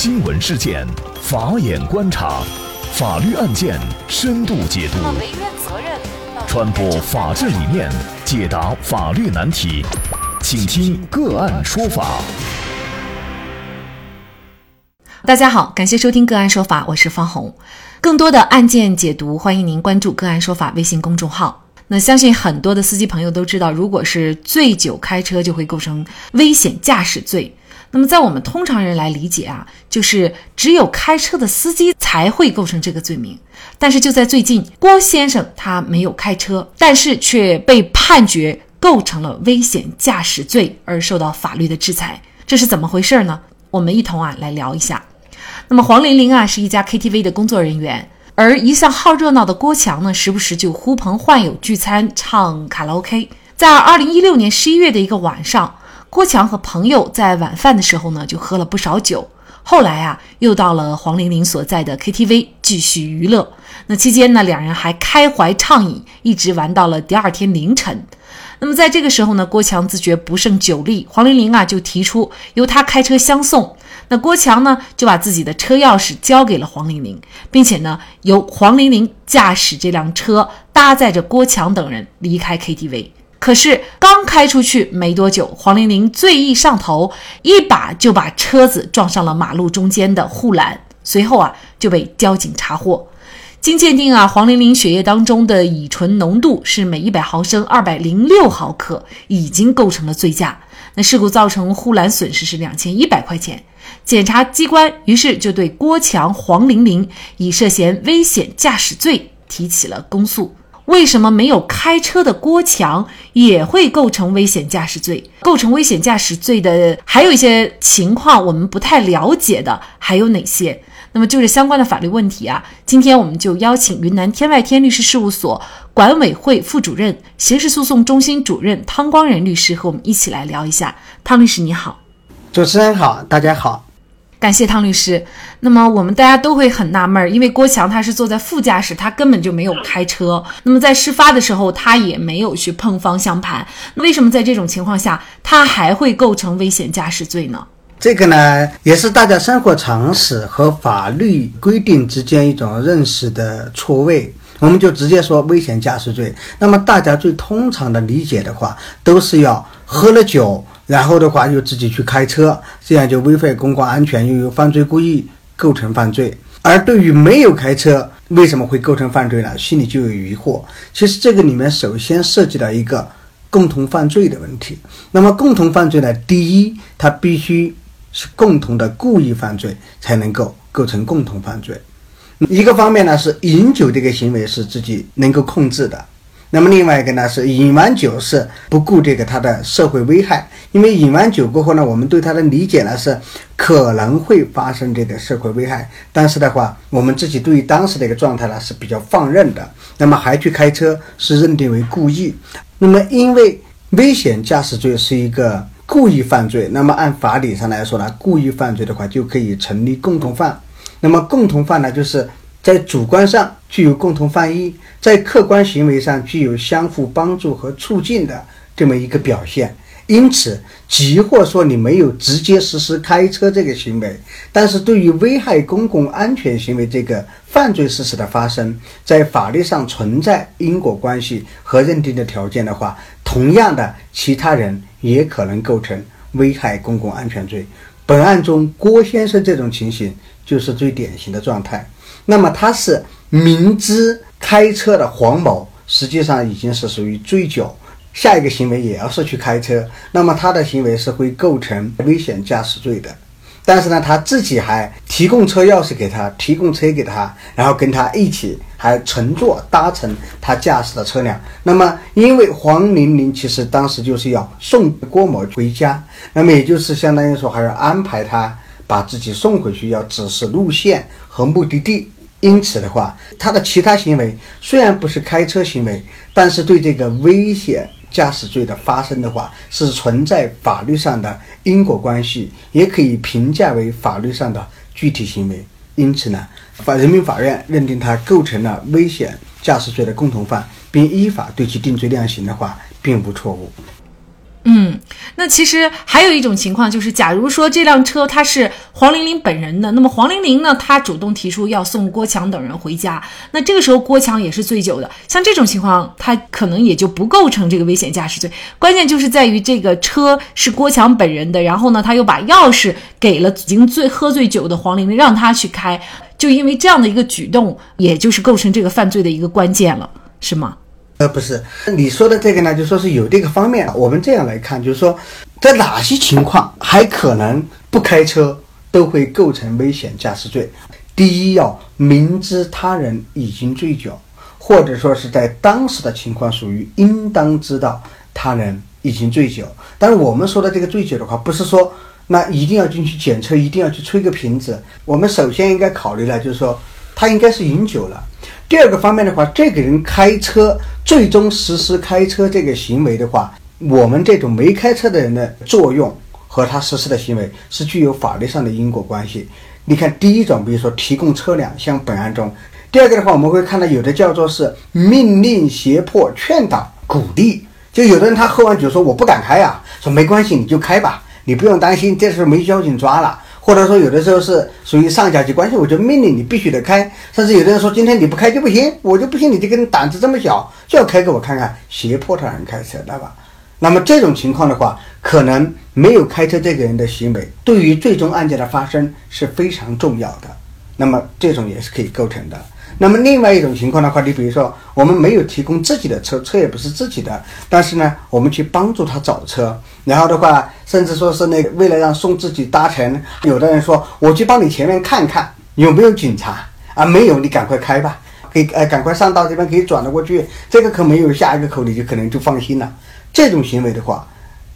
新闻事件，法眼观察，法律案件深度解读，传播法治理念，解答法律难题，请听个案说法。大家好，感谢收听个案说法，我是方红。更多的案件解读，欢迎您关注个案说法微信公众号。那相信很多的司机朋友都知道，如果是醉酒开车，就会构成危险驾驶罪。那么在我们通常人来理解啊，就是只有开车的司机才会构成这个罪名。但是就在最近，郭先生他没有开车，但是却被判决构成了危险驾驶罪而受到法律的制裁，这是怎么回事呢？我们一同啊来聊一下。那么黄玲玲啊是一家 KTV 的工作人员。而一向好热闹的郭强呢，时不时就呼朋唤友聚餐唱卡拉 OK。在二零一六年十一月的一个晚上，郭强和朋友在晚饭的时候呢，就喝了不少酒。后来啊，又到了黄玲玲所在的 KTV 继续娱乐。那期间呢，两人还开怀畅饮，一直玩到了第二天凌晨。那么在这个时候呢，郭强自觉不胜酒力，黄玲玲啊就提出由他开车相送。那郭强呢，就把自己的车钥匙交给了黄玲玲，并且呢，由黄玲玲驾驶这辆车，搭载着郭强等人离开 KTV。可是刚开出去没多久，黄玲玲醉意上头，一把就把车子撞上了马路中间的护栏，随后啊就被交警查获。经鉴定啊，黄玲玲血液当中的乙醇浓度是每一百毫升二百零六毫克，已经构成了醉驾。那事故造成护栏损失是两千一百块钱。检察机关于是就对郭强、黄玲玲以涉嫌危险驾驶罪提起了公诉。为什么没有开车的郭强也会构成危险驾驶罪？构成危险驾驶罪的还有一些情况我们不太了解的还有哪些？那么就是相关的法律问题啊，今天我们就邀请云南天外天律师事务所管委会副主任、刑事诉讼中心主任汤光仁律师和我们一起来聊一下。汤律师你好。主持人好，大家好，感谢汤律师。那么我们大家都会很纳闷，因为郭强他是坐在副驾驶，他根本就没有开车。那么在事发的时候，他也没有去碰方向盘。那为什么在这种情况下，他还会构成危险驾驶罪呢？这个呢，也是大家生活常识和法律规定之间一种认识的错位。我们就直接说危险驾驶罪。那么大家最通常的理解的话，都是要喝了酒。然后的话又自己去开车，这样就危害公共安全，又有犯罪故意，构成犯罪。而对于没有开车，为什么会构成犯罪呢？心里就有疑惑。其实这个里面首先涉及到一个共同犯罪的问题。那么共同犯罪呢？第一，它必须是共同的故意犯罪才能够构成共同犯罪。一个方面呢是饮酒这个行为是自己能够控制的。那么另外一个呢，是饮完酒是不顾这个它的社会危害，因为饮完酒过后呢，我们对它的理解呢是可能会发生这个社会危害，但是的话，我们自己对于当时的一个状态呢是比较放任的，那么还去开车是认定为故意。那么因为危险驾驶罪是一个故意犯罪，那么按法理上来说呢，故意犯罪的话就可以成立共同犯。那么共同犯呢，就是在主观上。具有共同犯意，在客观行为上具有相互帮助和促进的这么一个表现。因此，即或说你没有直接实施开车这个行为，但是对于危害公共安全行为这个犯罪事实的发生，在法律上存在因果关系和认定的条件的话，同样的，其他人也可能构成危害公共安全罪。本案中，郭先生这种情形就是最典型的状态。那么，他是。明知开车的黄某实际上已经是属于醉酒，下一个行为也要是去开车，那么他的行为是会构成危险驾驶罪的。但是呢，他自己还提供车钥匙给他，提供车给他，然后跟他一起还乘坐搭乘他驾驶的车辆。那么，因为黄玲玲其实当时就是要送郭某回家，那么也就是相当于说还要安排他把自己送回去，要指示路线和目的地。因此的话，他的其他行为虽然不是开车行为，但是对这个危险驾驶罪的发生的话，是存在法律上的因果关系，也可以评价为法律上的具体行为。因此呢，法人民法院认定他构成了危险驾驶罪的共同犯，并依法对其定罪量刑的话，并无错误。嗯，那其实还有一种情况就是，假如说这辆车它是黄玲玲本人的，那么黄玲玲呢，她主动提出要送郭强等人回家，那这个时候郭强也是醉酒的，像这种情况，他可能也就不构成这个危险驾驶罪。关键就是在于这个车是郭强本人的，然后呢，他又把钥匙给了已经醉喝醉酒的黄玲玲，让他去开，就因为这样的一个举动，也就是构成这个犯罪的一个关键了，是吗？呃，不是，你说的这个呢，就说是有这个方面。我们这样来看，就是说，在哪些情况还可能不开车都会构成危险驾驶罪？第一，要明知他人已经醉酒，或者说是在当时的情况属于应当知道他人已经醉酒。但是我们说的这个醉酒的话，不是说那一定要进去检测，一定要去吹个瓶子。我们首先应该考虑呢，就是说他应该是饮酒了。第二个方面的话，这个人开车最终实施开车这个行为的话，我们这种没开车的人的作用和他实施的行为是具有法律上的因果关系。你看，第一种，比如说提供车辆，像本案中；第二个的话，我们会看到有的叫做是命令、胁迫、劝导、鼓励，就有的人他喝完酒说我不敢开啊，说没关系你就开吧，你不用担心，这时候没交警抓了。或者说有的时候是属于上下级关系，我就命令你必须得开。甚至有的人说今天你不开就不行，我就不信你这个人胆子这么小，就要开给我看看，胁迫他人开车，对吧？那么这种情况的话，可能没有开车这个人的行为，对于最终案件的发生是非常重要的。那么这种也是可以构成的。那么另外一种情况的话，你比如说我们没有提供自己的车，车也不是自己的，但是呢，我们去帮助他找车，然后的话，甚至说是那个为了让送自己搭乘，有的人说我去帮你前面看看有没有警察啊，没有你赶快开吧，可以呃赶快上道这边可以转得过去，这个口没有下一个口你就可能就放心了。这种行为的话，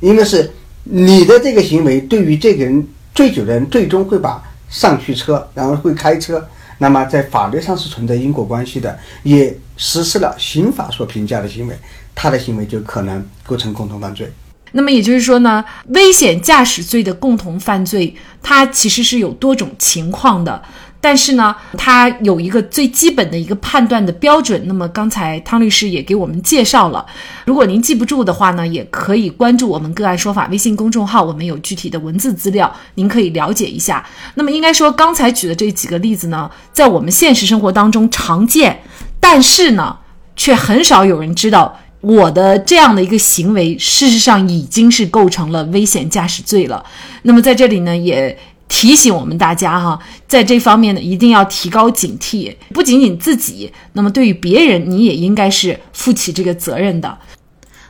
因为是你的这个行为对于这个人醉酒的人最终会把上去车，然后会开车。那么，在法律上是存在因果关系的，也实施了刑法所评价的行为，他的行为就可能构成共同犯罪。那么也就是说呢，危险驾驶罪的共同犯罪，它其实是有多种情况的。但是呢，它有一个最基本的一个判断的标准。那么刚才汤律师也给我们介绍了。如果您记不住的话呢，也可以关注我们“个案说法”微信公众号，我们有具体的文字资料，您可以了解一下。那么应该说，刚才举的这几个例子呢，在我们现实生活当中常见，但是呢，却很少有人知道我的这样的一个行为，事实上已经是构成了危险驾驶罪了。那么在这里呢，也。提醒我们大家哈，在这方面呢，一定要提高警惕。不仅仅自己，那么对于别人，你也应该是负起这个责任的。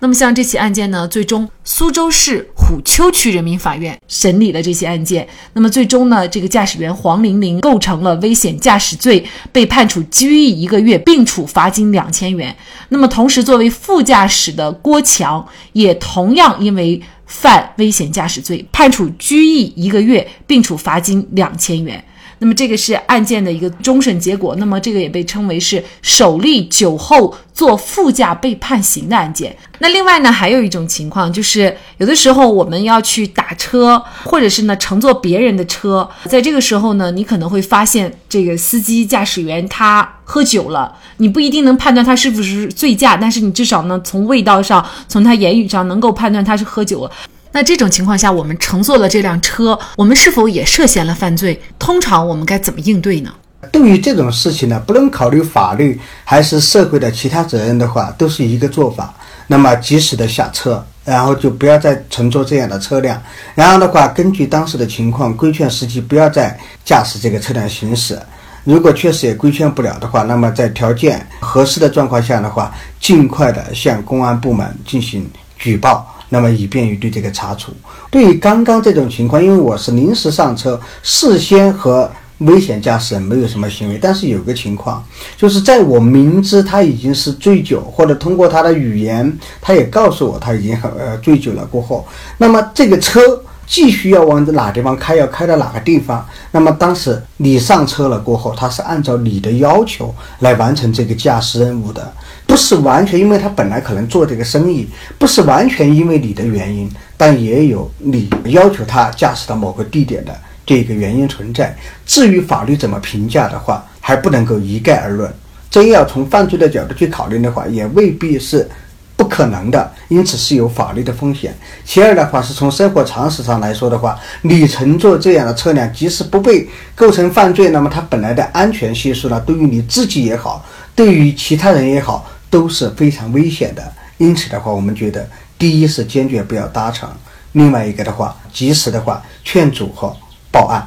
那么像这起案件呢，最终苏州市虎丘区人民法院审理了这起案件。那么最终呢，这个驾驶员黄玲玲构成了危险驾驶罪，被判处拘役一个月，并处罚金两千元。那么同时，作为副驾驶的郭强也同样因为。犯危险驾驶罪，判处拘役一个月，并处罚金两千元。那么这个是案件的一个终审结果。那么这个也被称为是首例酒后坐副驾被判刑的案件。那另外呢，还有一种情况，就是有的时候我们要去打车，或者是呢乘坐别人的车，在这个时候呢，你可能会发现这个司机驾驶员他喝酒了，你不一定能判断他是不是醉驾，但是你至少呢从味道上，从他言语上能够判断他是喝酒了。那这种情况下，我们乘坐了这辆车，我们是否也涉嫌了犯罪？通常我们该怎么应对呢？对于这种事情呢，不论考虑法律还是社会的其他责任的话，都是一个做法。那么及时的下车，然后就不要再乘坐这样的车辆。然后的话，根据当时的情况，规劝司机不要再驾驶这个车辆行驶。如果确实也规劝不了的话，那么在条件合适的状况下的话，尽快的向公安部门进行举报。那么以便于对这个查处。对于刚刚这种情况，因为我是临时上车，事先和危险驾驶人没有什么行为，但是有个情况，就是在我明知他已经是醉酒，或者通过他的语言，他也告诉我他已经很呃醉酒了过后，那么这个车继续要往哪地方开，要开到哪个地方？那么当时你上车了过后，他是按照你的要求来完成这个驾驶任务的。不是完全因为他本来可能做这个生意，不是完全因为你的原因，但也有你要求他驾驶到某个地点的这个原因存在。至于法律怎么评价的话，还不能够一概而论。真要从犯罪的角度去考虑的话，也未必是不可能的，因此是有法律的风险。其二的话，是从生活常识上来说的话，你乘坐这样的车辆，即使不被构成犯罪，那么它本来的安全系数呢，对于你自己也好，对于其他人也好，都是非常危险的。因此的话，我们觉得，第一是坚决不要搭乘，另外一个的话，及时的话劝阻和报案。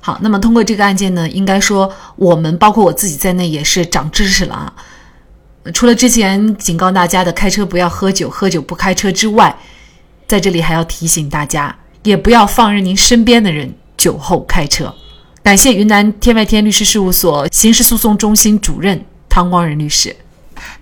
好，那么通过这个案件呢，应该说我们包括我自己在内也是长知识了啊。除了之前警告大家的开车不要喝酒、喝酒不开车之外，在这里还要提醒大家，也不要放任您身边的人酒后开车。感谢云南天外天律师事务所刑事诉讼中心主任汤光仁律师。